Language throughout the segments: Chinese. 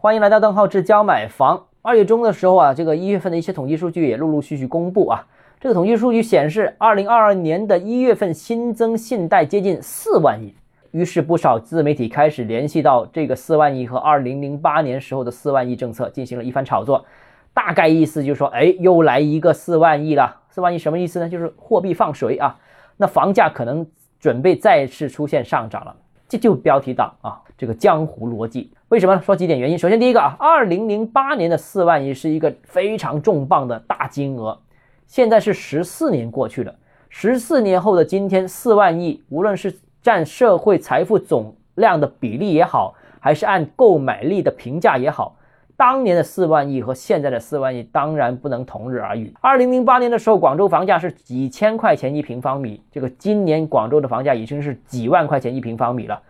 欢迎来到邓浩志教买房。二月中的时候啊，这个一月份的一些统计数据也陆陆续续公布啊。这个统计数据显示，二零二二年的一月份新增信贷接近四万亿。于是不少自媒体开始联系到这个四万亿和二零零八年时候的四万亿政策进行了一番炒作。大概意思就是说，哎，又来一个四万亿了。四万亿什么意思呢？就是货币放水啊。那房价可能准备再次出现上涨了。这就标题党啊，这个江湖逻辑。为什么说几点原因？首先，第一个啊，二零零八年的四万亿是一个非常重磅的大金额，现在是十四年过去了，十四年后的今天，四万亿无论是占社会财富总量的比例也好，还是按购买力的评价也好。当年的四万亿和现在的四万亿当然不能同日而语。二零零八年的时候，广州房价是几千块钱一平方米，这个今年广州的房价已经是几万块钱一平方米了。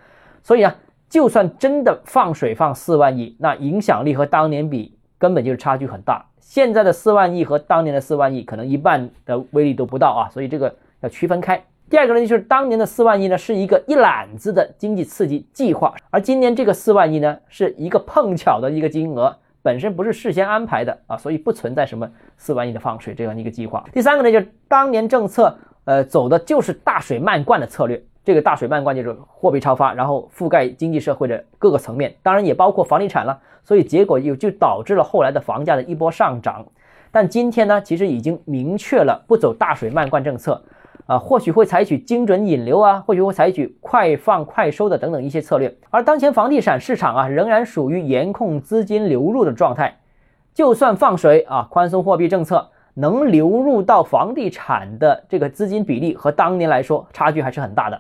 所以啊，就算真的放水放四万亿，那影响力和当年比根本就是差距很大。现在的四万亿和当年的四万亿可能一半的威力都不到啊，所以这个要区分开。第二个呢，就是当年的四万亿呢是一个一揽子的经济刺激计划，而今年这个四万亿呢是一个碰巧的一个金额，本身不是事先安排的啊，所以不存在什么四万亿的放水这样一个计划。第三个呢，就是当年政策呃走的就是大水漫灌的策略，这个大水漫灌就是货币超发，然后覆盖经济社会的各个层面，当然也包括房地产了，所以结果又就导致了后来的房价的一波上涨。但今天呢，其实已经明确了不走大水漫灌政策。啊，或许会采取精准引流啊，或许会采取快放快收的等等一些策略。而当前房地产市场啊，仍然属于严控资金流入的状态。就算放水啊，宽松货币政策能流入到房地产的这个资金比例和当年来说，差距还是很大的。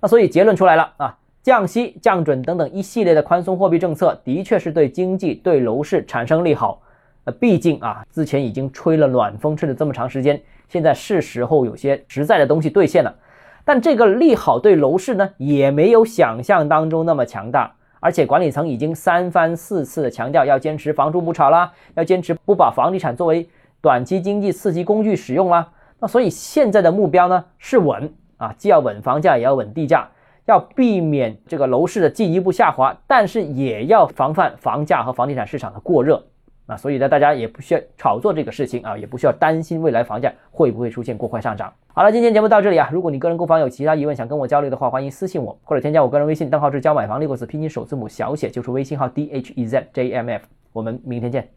那所以结论出来了啊，降息、降准等等一系列的宽松货币政策，的确是对经济、对楼市产生利好。呃，毕竟啊，之前已经吹了暖风，吹了这么长时间。现在是时候有些实在的东西兑现了，但这个利好对楼市呢，也没有想象当中那么强大。而且管理层已经三番四次的强调要坚持房住不炒啦，要坚持不把房地产作为短期经济刺激工具使用啦。那所以现在的目标呢是稳啊，既要稳房价，也要稳地价，要避免这个楼市的进一步下滑，但是也要防范房价和房地产市场的过热。啊所以呢，大家也不需要炒作这个事情啊，也不需要担心未来房价会不会出现过快上涨。好了，今天节目到这里啊，如果你个人购房有其他疑问想跟我交流的话，欢迎私信我或者添加我个人微信，账号是教买房六个字拼音首字母小写，就是微信号 d h e z j m f。我们明天见。